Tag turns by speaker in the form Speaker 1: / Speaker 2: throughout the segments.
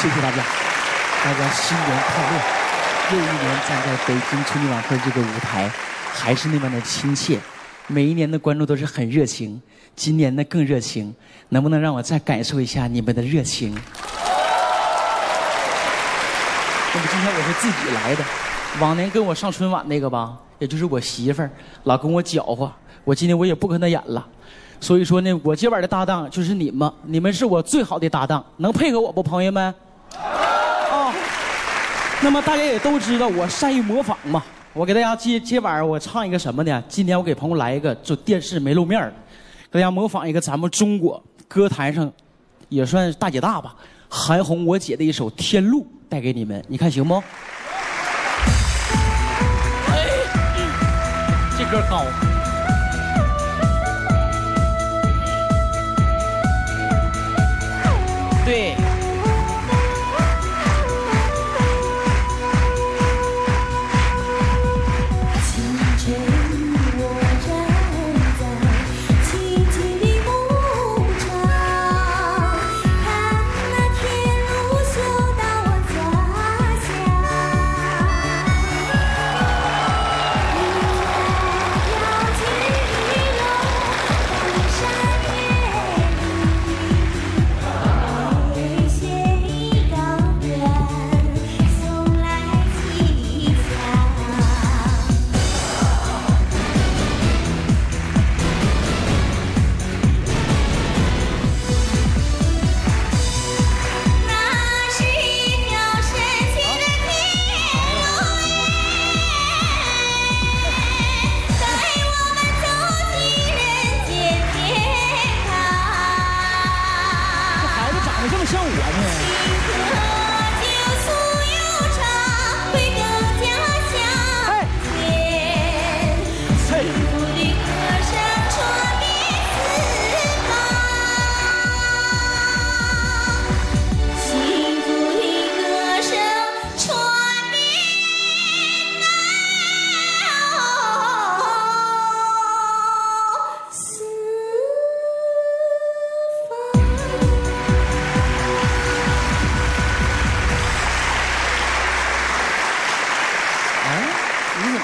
Speaker 1: 谢谢大家，大家新年快乐！又一年站在北京春节晚会这个舞台，还是那么的亲切。每一年的观众都是很热情，今年呢更热情。能不能让我再感受一下你们的热情？那么今天我是自己来的，往年跟我上春晚那个吧，也就是我媳妇儿老跟我搅和，我今天我也不跟她演了。所以说呢，我今晚的搭档就是你们，你们是我最好的搭档，能配合我不，朋友们？那么大家也都知道我善于模仿嘛，我给大家今今晚我唱一个什么呢？今天我给朋友来一个就电视没露面的，给大家模仿一个咱们中国歌坛上也算大姐大吧，韩红我姐的一首《天路》带给你们，你看行不？哎，这歌高。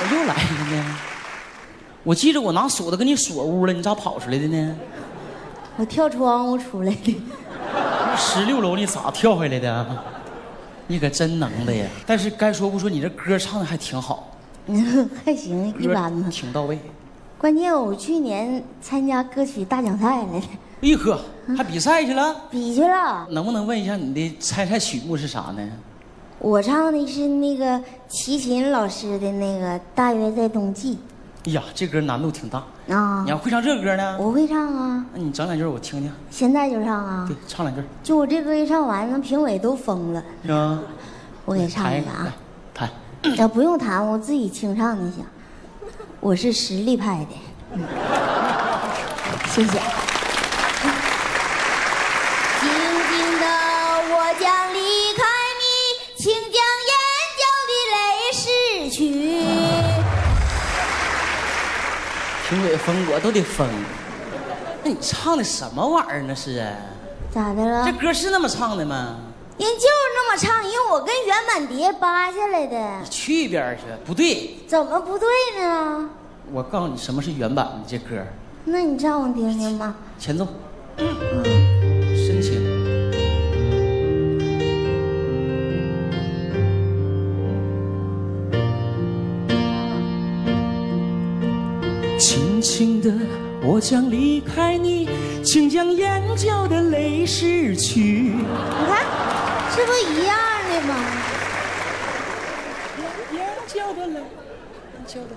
Speaker 1: 么
Speaker 2: 又
Speaker 1: 来了呢？我记着我拿锁子给你锁屋了，你咋跑出来的呢？
Speaker 2: 我跳窗户出来的。
Speaker 1: 十六楼你咋跳下来的啊？你可真能的呀！但是该说不说，你这歌唱的还挺好，嗯
Speaker 2: 还行，一般吧。
Speaker 1: 挺到位。
Speaker 2: 关键我去年参加歌曲大奖赛来的，
Speaker 1: 哎呵，还比赛去了？
Speaker 2: 比去了。
Speaker 1: 能不能问一下你的参赛曲目是啥呢？
Speaker 2: 我唱的是那个齐秦老师的那个《大约在冬季
Speaker 1: 哎呀，这歌难度挺大。》
Speaker 2: 啊
Speaker 1: 你，要会唱这歌呢？
Speaker 2: 我会唱啊，
Speaker 1: 那你整两句我听听。
Speaker 2: 现在就唱啊
Speaker 1: 对。，唱两句。
Speaker 2: 就我这歌一唱完，那评委都疯了。
Speaker 1: 啊，
Speaker 2: 我给唱一个啊，
Speaker 1: 弹。
Speaker 2: 要不用弹，我自己清唱就行。我是实力派的，嗯谢谢。拭去。
Speaker 1: 评委疯，我都得疯。那你唱的什么玩意儿那？是啊，
Speaker 2: 咋的了
Speaker 1: 这？歌是那么唱的吗？
Speaker 2: 人就是那么唱，因为我跟原版碟扒下来的，你
Speaker 1: 去一边去！不对，
Speaker 2: 怎么不对呢？
Speaker 1: 我告诉你什么是原版的这歌，
Speaker 2: 那你唱我听听吧。
Speaker 1: 前奏
Speaker 2: 嗯，
Speaker 1: 深轻轻的，我将离开你，请将眼角的泪拭去。
Speaker 2: 你看，这不一样的吗？
Speaker 1: 眼角的泪，眼角的泪。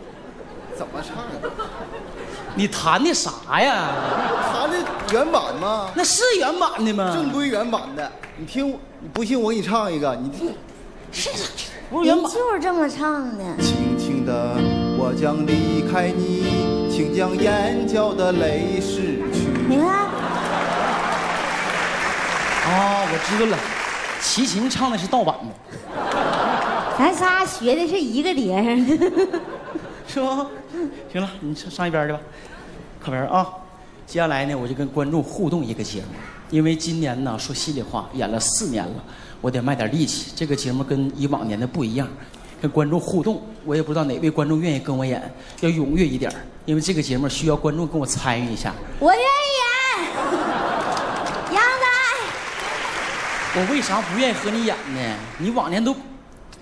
Speaker 3: 怎么唱的？
Speaker 1: 你弹的啥呀？
Speaker 3: 弹的原版吗？
Speaker 1: 那是原版的吗？
Speaker 3: 正规原版的。你听，你不信我给你唱一个。你听。
Speaker 1: 是不是原版？
Speaker 2: 就是这么唱的。
Speaker 3: 轻轻的，我将离开你，请将眼角的泪拭去。
Speaker 2: 你看，
Speaker 1: 哦，我知道了，齐秦唱的是盗版的，
Speaker 2: 咱仨学的是一个碟上的。
Speaker 1: 是吧？行了，你上上一边去吧，靠边啊。接下来呢，我就跟观众互动一个节目，因为今年呢，说心里话，演了四年了，我得卖点力气。这个节目跟以往年的不一样，跟观众互动，我也不知道哪位观众愿意跟我演，要踊跃一点因为这个节目需要观众跟我参与一下。
Speaker 2: 我愿意演。杨仔，
Speaker 1: 我为啥不愿意和你演呢？你往年都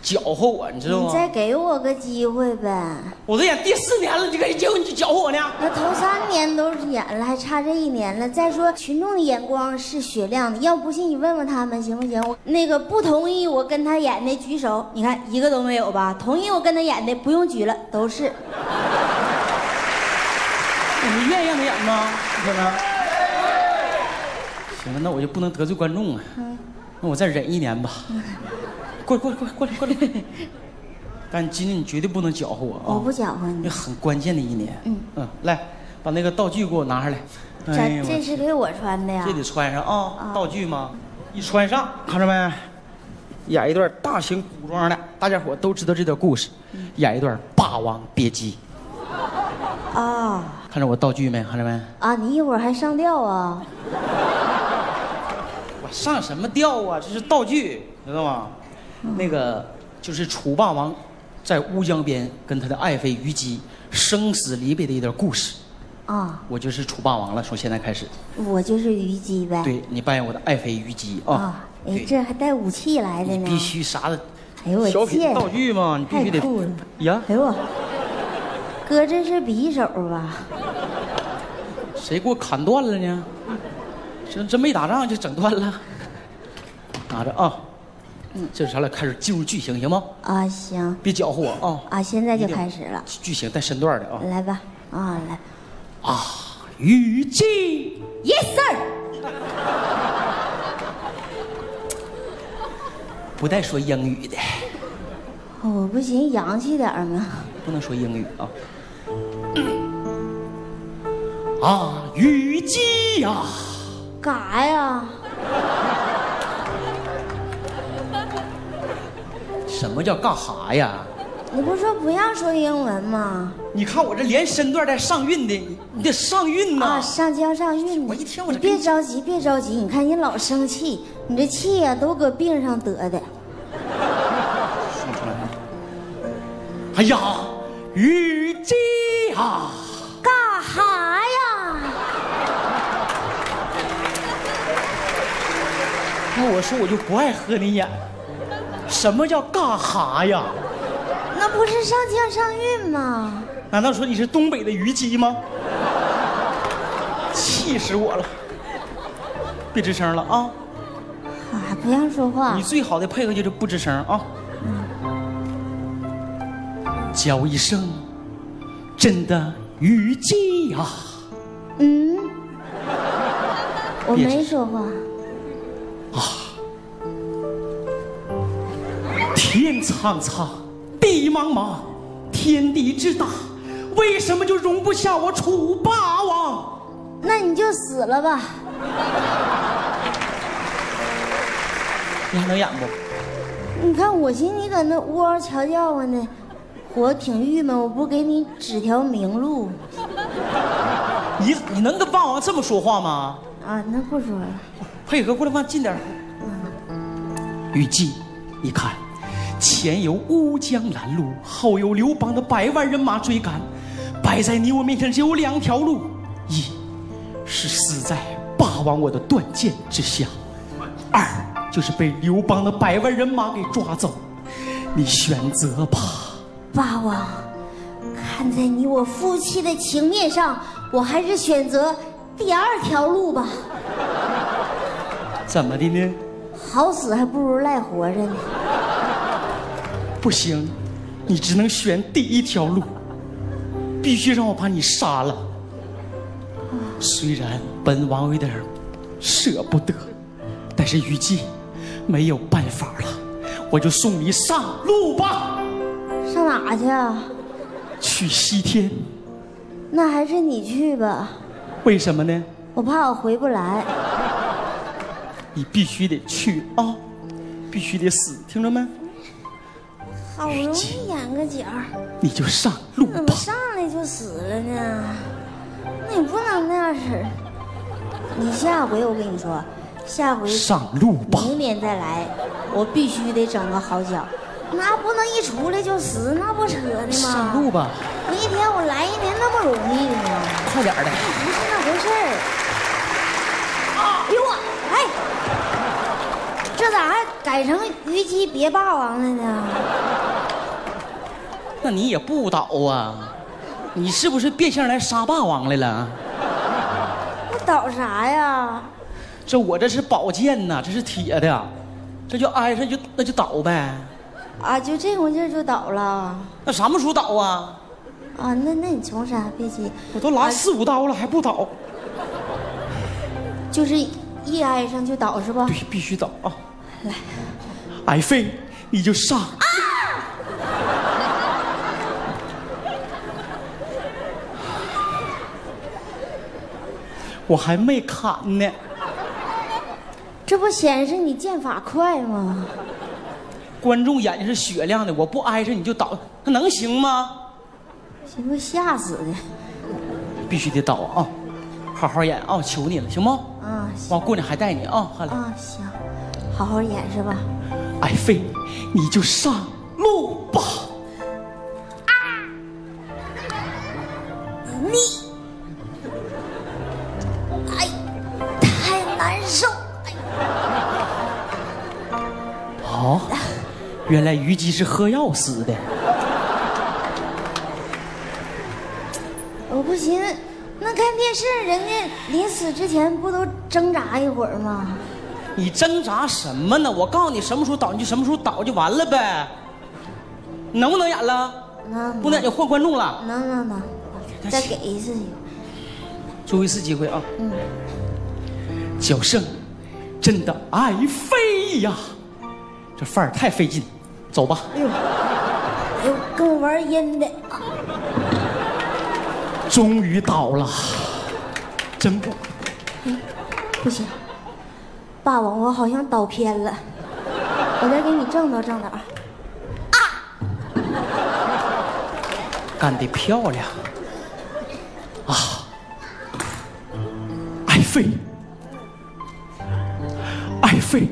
Speaker 1: 搅和我，你知道吗
Speaker 2: 你再？给我个机会呗。
Speaker 1: 我都演第四年了，你这结婚你就搅和我呢？
Speaker 2: 那头三年都是演了，还差这一年了。再说群众的眼光是雪亮的，要不信你问问他们行不行？我那个不同意我跟他演的举手，你看一个都没有吧？同意我跟他演的不用举了，都是。
Speaker 1: 你愿意让他演吗？可能。行了，那我就不能得罪观众啊。那我再忍一年吧。过来，过来，过来，过来，过来。但今天你绝对不能搅和我啊！
Speaker 2: 我不搅和
Speaker 1: 那
Speaker 2: 你，
Speaker 1: 很关键的一年。
Speaker 2: 嗯
Speaker 1: 嗯，来，把那个道具给我拿上来。哎
Speaker 2: 这这是给我穿的呀
Speaker 1: 这？得穿上啊，
Speaker 2: 啊
Speaker 1: 道具嘛，一穿上，看着没？演一段大型古装的，大家伙都知道这段故事，
Speaker 2: 嗯
Speaker 1: 演一段《霸王别姬
Speaker 2: 啊》，
Speaker 1: 看着我道具没？看着没？
Speaker 2: 啊！你一会儿还上吊啊？
Speaker 1: 我上什么吊啊？这是道具，知道吗？那个就是楚霸王在乌江边跟他的爱妃虞姬生死离别的一段故事。
Speaker 2: 啊，
Speaker 1: 我就是楚霸王了，从现在开始，
Speaker 2: 我就是虞姬呗。
Speaker 1: 对你扮演我的爱妃虞姬啊
Speaker 2: 啊，。哎，
Speaker 1: 对，
Speaker 2: 这还带武器来的呢。
Speaker 1: 必须啥的
Speaker 2: 哎呦我戒
Speaker 1: 小品道具嘛，你必须得呀。
Speaker 2: 哎呦我，哥这是匕首吧？
Speaker 1: 谁给我砍断了呢？这真没打仗就整断了。拿着啊，嗯，这是咱俩开始进入剧情行吗？
Speaker 2: 啊，行
Speaker 1: 别搅和我啊！
Speaker 2: 啊，现在就开始了，
Speaker 1: 剧情带身段的啊。
Speaker 2: 来吧，啊来
Speaker 1: 啊，虞姬
Speaker 2: ，，Yes sir。
Speaker 1: 不带说英语的，
Speaker 2: 我不行，洋气点儿吗？
Speaker 1: 不能说英语啊。啊，虞姬呀、
Speaker 2: 干啥呀？
Speaker 1: 什么叫干哈呀？
Speaker 2: 你不说不让说英文吗？
Speaker 1: 你看我这连身段带上韵的，你你得上韵呐、
Speaker 2: 啊，上江上韵。
Speaker 1: 我一听我
Speaker 2: 你
Speaker 1: 这
Speaker 2: 别着急，别着急，你看你老生气，你这气呀、都搁病上得的。
Speaker 1: 说出来了。哎呀，虞姬啊！
Speaker 2: 干哈呀？
Speaker 1: 那我说我就不爱喝你演。什么叫干哈呀？
Speaker 2: 那不是上将上韵吗？
Speaker 1: 难道说你是东北的虞姬吗？气死我了！别吱声了啊！
Speaker 2: 啊，不让说话
Speaker 1: 你。最好的配合就是不吱声啊！叫一声，真的虞姬呀！
Speaker 2: 嗯，我没说话。
Speaker 1: 天苍苍，地茫茫，天地之大，为什么就容不下我楚霸王？
Speaker 2: 那你就死了吧。
Speaker 1: 你还能演不？
Speaker 2: 你看，我寻思你搁那呜嗷瞧叫唤呢，我挺郁闷。我不给你指条明路
Speaker 1: 你你能跟霸王这么说话吗？
Speaker 2: 啊？那不说了。
Speaker 1: 配合过来，往近点儿。虞姬，你看，前有乌江拦路，后有刘邦的百万人马追赶，摆在你我面前只有两条路：一是死在霸王我的断剑之下，二就是被刘邦的百万人马给抓走。你选择吧。
Speaker 2: 霸王，看在你我夫妻的情面上，我还是选择第二条路吧。
Speaker 1: 怎么的呢？
Speaker 2: 好死还不如赖活着呢。
Speaker 1: 不行，你只能选第一条路，必须让我把你杀了。虽然本王有点舍不得，但是虞姬没有办法了，我就送你上路吧，
Speaker 2: 上哪去啊？
Speaker 1: 去西天。
Speaker 2: 那还是你去吧，
Speaker 1: 为什么呢？
Speaker 2: 我怕我回不来。
Speaker 1: 你必须得去啊，必须得死，听着没？
Speaker 2: 好不容易演个角儿，
Speaker 1: 你就上路吧。
Speaker 2: 怎么上来就死了呢？那也不能那样式儿。你下回我跟你说，下回
Speaker 1: 上路吧。
Speaker 2: 明年再来，我必须得整个好角，那不能一出来就死，那不扯呢吗？
Speaker 1: 上路吧，
Speaker 2: 我一天我来一年那么容易吗？
Speaker 1: 快点儿的。
Speaker 2: 不是那回事儿。哎呦我，哎，这咋改成虞姬别霸王了呢？
Speaker 1: 那你也不倒啊？你是不是变相来杀霸王来了？
Speaker 2: 我倒啥呀？
Speaker 1: 这我这是宝剑呐，这是铁的，这就挨上就那就倒呗。
Speaker 2: 啊，就这股劲儿就倒了。
Speaker 1: 那什么时候倒啊？
Speaker 2: 啊，那那你从啥？别急，
Speaker 1: 我都拉四五刀了还不倒？
Speaker 2: 就是一挨上就倒是吧？
Speaker 1: 对，必须倒啊！来，矮飞你就上。我还没砍呢，
Speaker 2: 这不显示你剑法快吗？
Speaker 1: 观众眼睛是雪亮的，我不挨着你就倒，那能行吗？
Speaker 2: 行不吓死的。
Speaker 1: 必须得倒啊！好好演啊，求你了，行吗？
Speaker 2: 啊，行
Speaker 1: 完过年还带你啊，还来。
Speaker 2: 啊行，好好演是吧？
Speaker 1: 爱妃，你就上路吧。
Speaker 2: 啊你，哎，太难受。哎
Speaker 1: 哦，原来虞姬是喝药死的。
Speaker 2: 我不行，那看电视人家临死之前不都挣扎一会儿吗？
Speaker 1: 你挣扎什么呢？我告诉你，什么时候倒你就什么时候倒就完了呗。能不能演了？
Speaker 2: 能
Speaker 1: 不能演就换观众了。
Speaker 2: 能能能，再给一次机会。
Speaker 1: 最后一次机会啊！
Speaker 2: 嗯，
Speaker 1: 小胜，真的爱妃呀！这范儿太费劲，走吧。
Speaker 2: 哎呦，哎呦，跟我玩阴的。
Speaker 1: 终于倒了，真不
Speaker 2: 不行，霸王，我好像倒偏了，我再给你正道正道。
Speaker 1: 干得漂亮啊！爱妃，爱妃，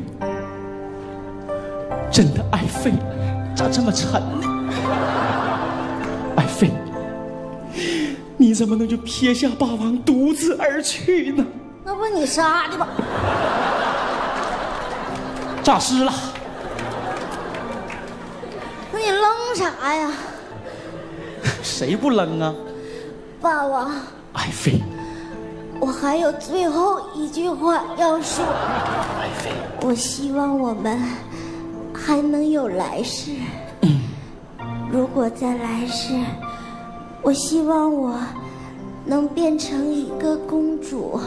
Speaker 1: 真的爱妃，咋这么沉呢？爱妃，你怎么能就撇下霸王独自而去呢？
Speaker 2: 那不你杀的吧？
Speaker 1: 诈尸了，
Speaker 2: 那你愣啥呀？
Speaker 1: 谁不扔啊？
Speaker 2: 霸王，
Speaker 1: 爱妃，
Speaker 2: 我还有最后一句话要说。
Speaker 1: 爱妃，
Speaker 2: 我希望我们还能有来世。如果在来世，我希望我能变成一个公主，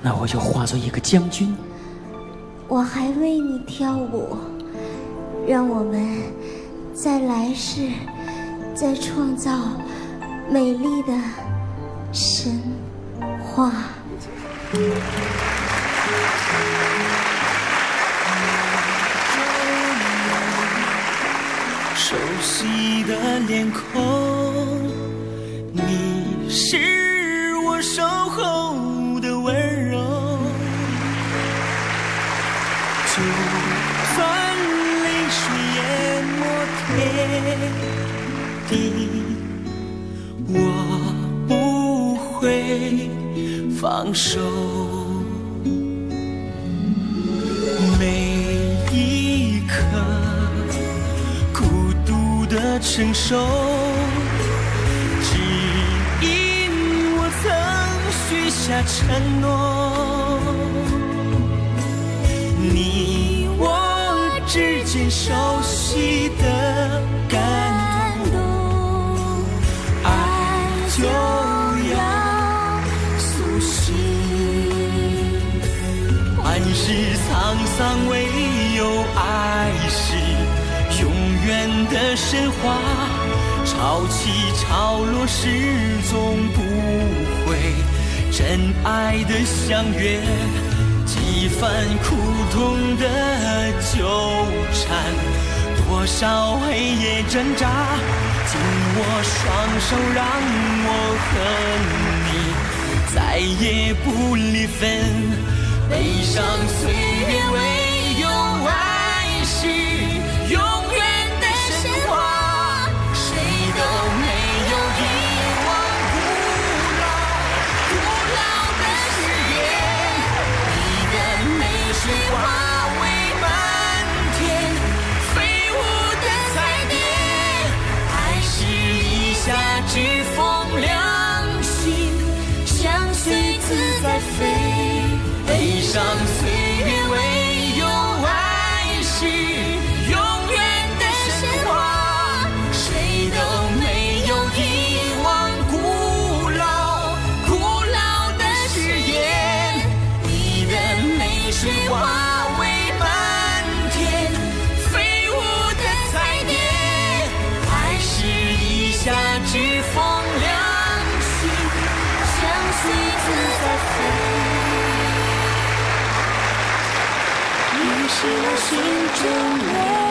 Speaker 1: 那我就化作一个将军。
Speaker 2: 我还为你跳舞，让我们在来世再创造美丽的神话。
Speaker 4: 熟悉的脸孔，你是我守候你，我不会放手。每一刻。孤独的承受，只因我曾许下承诺。你我之间熟悉的的神话。潮起潮落，始终不会真爱的相约。几番苦痛的纠缠，多少黑夜挣扎，紧握双手，让我和你再也不离分。
Speaker 1: 悲伤岁月唯我心中